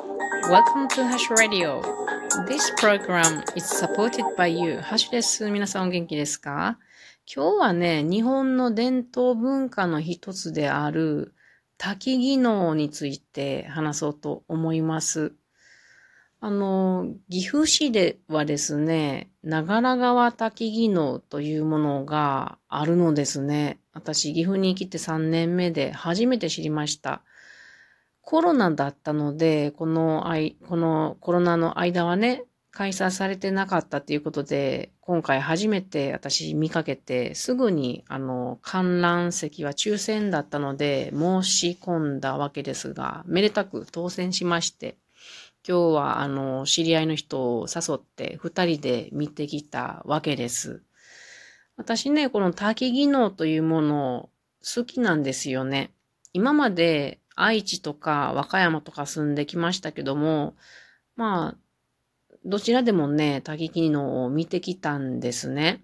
Welcome to Hash Radio. This program is supported by you. ハッシュです。皆さんお元気ですか？今日はね、日本の伝統文化の一つである滝技能について話そうと思います。あの、岐阜市ではですね、長良川滝技能というものがあるのですね。私、岐阜に来て3年目で初めて知りました。コロナだったので、このこのコロナの間はね、開催されてなかったということで、今回初めて私見かけて、すぐにあの観覧席は抽選だったので申し込んだわけですが、めでたく当選しまして、今日は、あの、知り合いの人を誘って二人で見てきたわけです。私ね、この滝技能というもの好きなんですよね。今まで愛知とか和歌山とか住んできましたけども、まあ、どちらでもね、滝技能を見てきたんですね。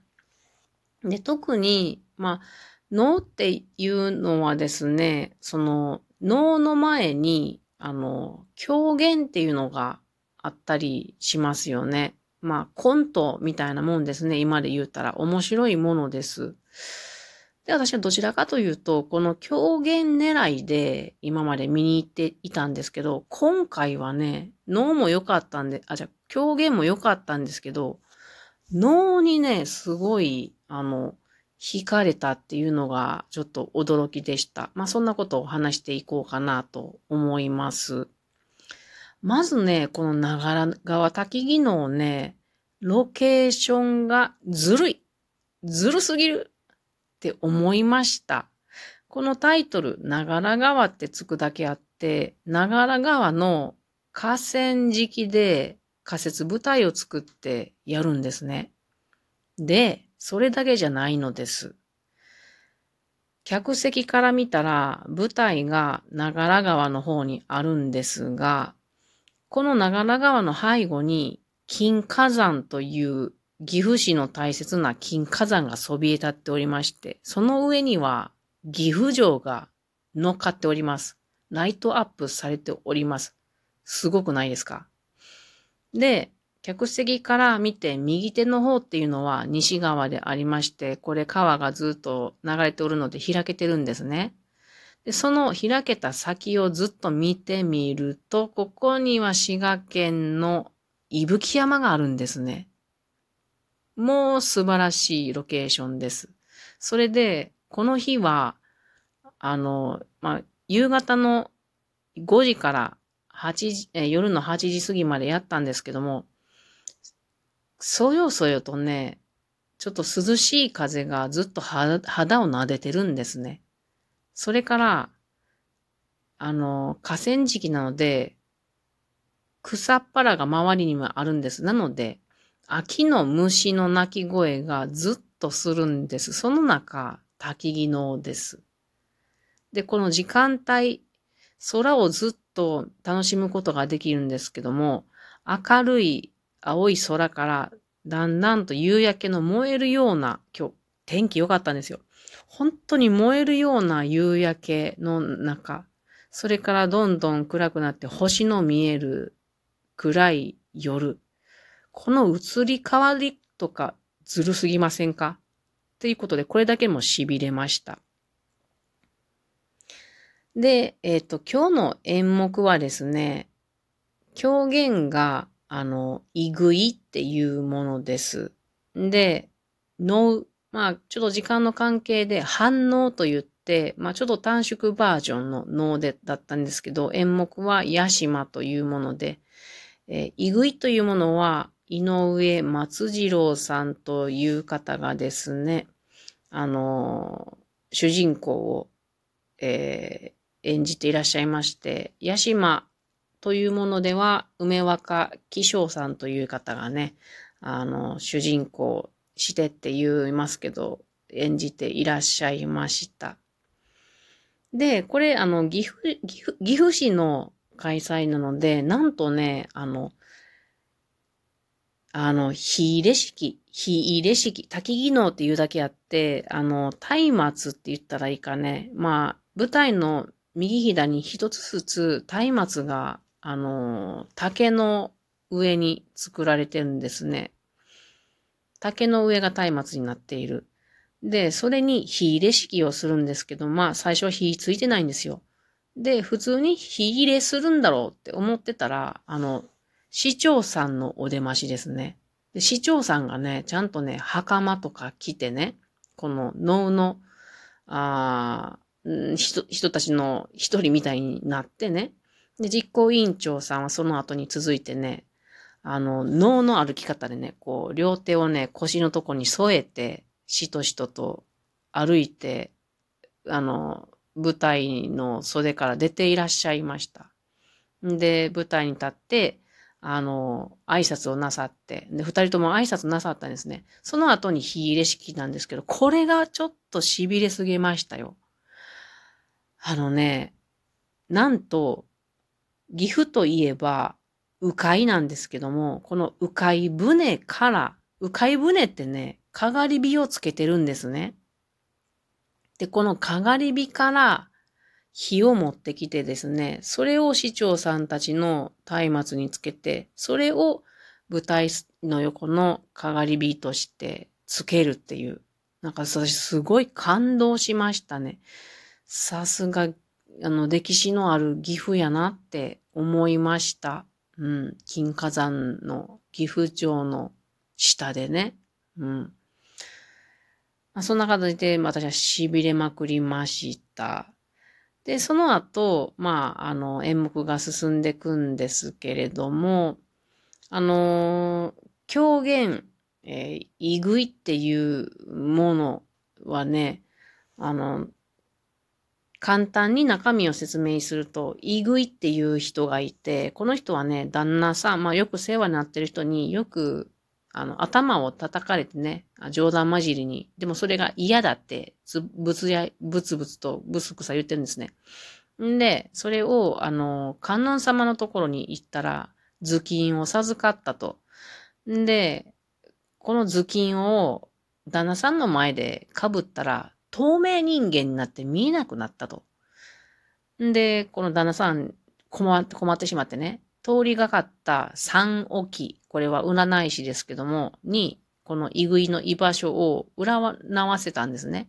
で、特に、まあ、脳っていうのはですね、その脳の前にあの、狂言っていうのがあったりしますよね。まあ、コントみたいなもんですね。今で言ったら面白いものです。で、私はどちらかというと、この狂言狙いで今まで見に行っていたんですけど、今回はね、脳も良かったんで、あ、じゃ狂言も良かったんですけど、脳にね、すごい、あの、惹かれたっていうのがちょっと驚きでした。まあそんなことを話していこうかなと思います。まずね、この長良川滝技能ね、ロケーションがずるい。ずるすぎるって思いました。このタイトル、長良川ってつくだけあって、長良川の河川敷で仮設舞台を作ってやるんですね。で、それだけじゃないのです。客席から見たら舞台が長良川の方にあるんですが、この長良川の背後に金火山という岐阜市の大切な金火山がそびえ立っておりまして、その上には岐阜城が乗っかっております。ライトアップされております。すごくないですか？で、客席から見て右手の方っていうのは西側でありまして、これ川がずっと流れておるので開けてるんですね。でその開けた先をずっと見てみると、ここには滋賀県の伊吹山があるんですね。もう素晴らしいロケーションです。それで、この日は、あの、まあ、夕方の5時から8時、え夜の8時過ぎまでやったんですけども、そよそよとね、ちょっと涼しい風がずっと肌を撫でてるんですね。それから、あの、河川敷なので、草っぱらが周りにもあるんです。なので、秋の虫の鳴き声がずっとするんです。その中、焚き能です。で、この時間帯、空をずっと楽しむことができるんですけども、明るい青い空からだんだんと夕焼けの燃えるような、今日天気良かったんですよ。本当に燃えるような夕焼けの中、それからどんどん暗くなって星の見える暗い夜。この移り変わりとかずるすぎませんか？ということで、これだけも痺れました。で、えっ、ー、と、今日の演目はですね、狂言があの、いぐいっていうものです。で、の、まあ、ちょっと時間の関係で反応と言って、まあ、ちょっと短縮バージョンの脳でだったんですけど、演目はヤシマというもので、えー、いぐいというものは、井上松次郎さんという方がですね、あの、主人公を、えー、演じていらっしゃいまして、ヤシマというものでは、梅若紀章さんという方がね、あの、主人公してって言いますけど、演じていらっしゃいました。で、これ、あの、岐阜、岐阜岐阜市の開催なので、なんとね、あの、あの、火入れ式、火入れ式、滝技能っていうだけあって、あの、松明って言ったらいいかね。まあ、舞台の右左に一つずつ松明があの、竹の上に作られてるんですね。竹の上が松明になっている。で、それに火入れ式をするんですけど、まあ最初は火ついてないんですよ。で、普通に火入れするんだろうって思ってたら、あの、市長さんのお出ましですね。で市長さんがね、ちゃんとね、袴とか着てね、この能の、あ人人たちの一人みたいになってね。で、実行委員長さんはその後に続いてね、あの、能の歩き方でね、こう、両手をね、腰のとこに添えて、しとしとと歩いて、あの、舞台の袖から出ていらっしゃいました。で、舞台に立って、あの、挨拶をなさって、で、二人とも挨拶なさったんですね。その後に火入れ式なんですけど、これがちょっと痺れすぎましたよ。あのね、なんと、岐阜といえば、迂回なんですけども、この迂回船から、迂回船ってね、かがり火をつけてるんですね。で、このかがり火から火を持ってきてですね、それを市長さんたちの松明につけて、それを舞台の横のかがり火としてつけるっていう。なんか私すごい感動しましたね。さすが、あの、歴史のある岐阜やなって思いました。うん。金火山の岐阜城の下でね。うん。まあ、そんな形で私は痺れまくりました。で、その後、まあ、あの、演目が進んでいくんですけれども、あの狂言、えー、いぐいっていうものはね、あの、簡単に中身を説明すると、いぐいっていう人がいて、この人はね、旦那さん、まあよく世話になってる人によくあの、頭を叩かれてね、冗談交じりに。でもそれが嫌だって、ぶつや、ぶつぶつとぶすくさ言ってるんですね。んで、それを、あの、観音様のところに行ったら、頭巾を授かったと。んで、この頭巾を旦那さんの前で被ったら、透明人間になって見えなくなったと。んで、この旦那さん困って困ってしまってね、通りがかった三置これは占い師ですけども、に、このイグイの居場所を占わせたんですね。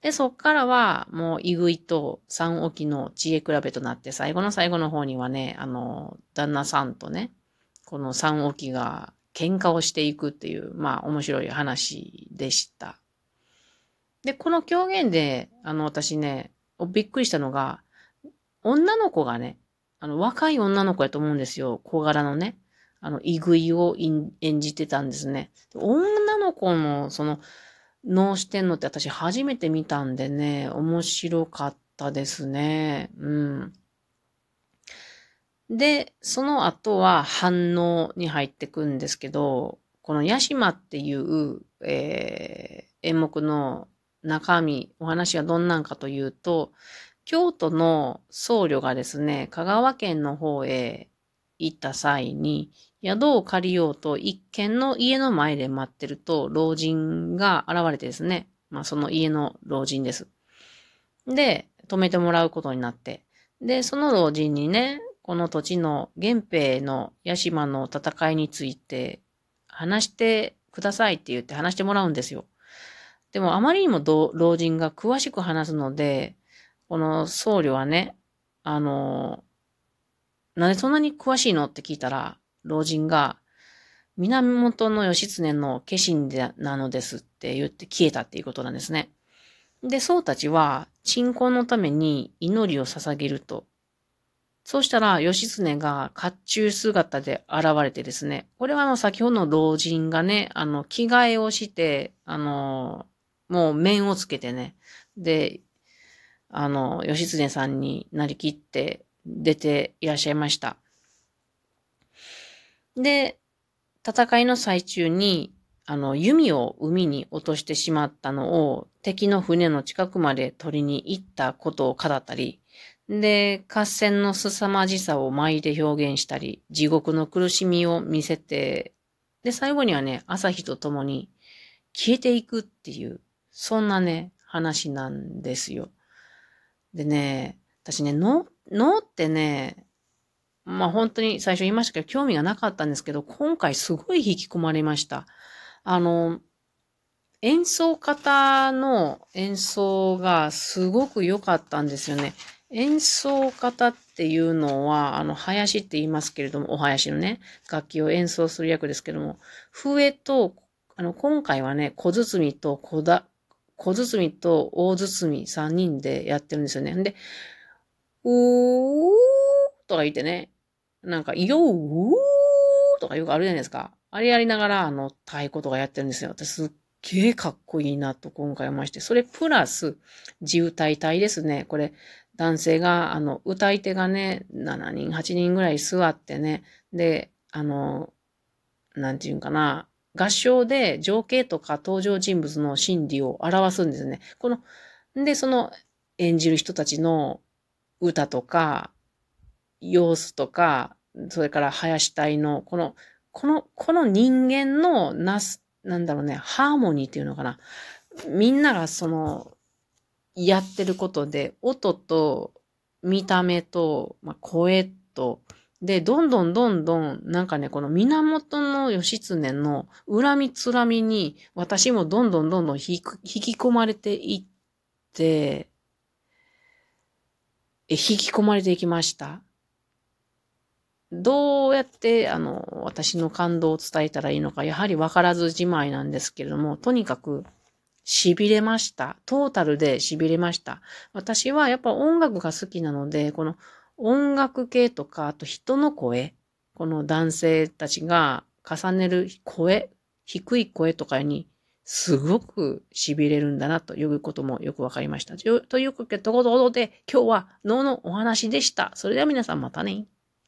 で、そっからは、もう、イグイと三置の知恵比べとなって、最後の最後の方にはね、あの、旦那さんとね、この三置が喧嘩をしていくっていう、まあ、面白い話でした。で、この狂言で、あの、私ね、びっくりしたのが、女の子がね、あの、若い女の子やと思うんですよ。小柄のね。あの、いぐいを演じてたんですね。女の子の、その、脳してんのって私初めて見たんでね、面白かったですね。うん。で、その後は反応に入ってくんですけど、このヤシマっていう、えー、演目の中身、お話はどんなんかというと、京都の僧侶がですね、香川県の方へ行った際に、宿を借りようと一軒の家の前で待ってると、老人が現れてですね、まあその家の老人です。で、泊めてもらうことになって、で、その老人にね、この土地の源平の八島の戦いについて話してくださいって言って話してもらうんですよ。でもあまりにも老人が詳しく話すので、この僧侶はね、あの、なんでそんなに詳しいのって聞いたら、老人が、源義経の化身でなのですって言って消えたっていうことなんですね。で、僧たちは、鎮魂のために祈りを捧げると。そうしたら、義経が甲冑姿で現れてですね、これはあの、先ほどの老人がね、あの、着替えをして、あの、もう面をつけてね、で、あの、義経さんになりきって出ていらっしゃいました。で、戦いの最中に、あの、弓を海に落としてしまったのを敵の船の近くまで取りに行ったことを語ったり、で、合戦の凄まじさを舞で表現したり、地獄の苦しみを見せて、で、最後にはね、朝日と共に消えていくっていう、そんなね、話なんですよ。でね、私ね、脳、脳ってね、まあ本当に最初言いましたけど、興味がなかったんですけど、今回すごい引き込まれました。あの、演奏方の演奏がすごく良かったんですよね。演奏方っていうのは、あの、林って言いますけれども、お囃子のね、楽器を演奏する役ですけども、笛と、あの、今回はね、小包と小だ、小包と大包3人でやってるんですよね。で、うーとか言ってね、なんか、よーとかよくあるじゃないですか。あれやりながら、あの、太鼓とかやってるんですよ。私すっげえかっこいいなと今回思いまして。それプラス、自歌い隊ですね。これ、男性が、あの、歌い手がね、7人、8人ぐらい座ってね、で、あの、なんていうんかな、合唱で情景とか登場人物の心理を表すんですね。この、で、その演じる人たちの歌とか、様子とか、それから林隊の、この、この、この人間のなす、なんだろうね、ハーモニーっていうのかな。みんながその、やってることで、音と見た目と、まあ、声と、で、どんどんどんどん、なんかね、この源の義経の恨みつらみに、私もどんどんどんどん引き込まれていって、え、引き込まれていきました。どうやって、あの、私の感動を伝えたらいいのか、やはり分からずじまいなんですけれども、とにかく、痺れました。トータルで痺れました。私はやっぱ音楽が好きなので、この音楽系とか、あと人の声、この男性たちが重ねる声、低い声とかにすごく痺れるんだなということもよくわかりました。ということで、今日は脳のお話でした。それでは皆さんまたね。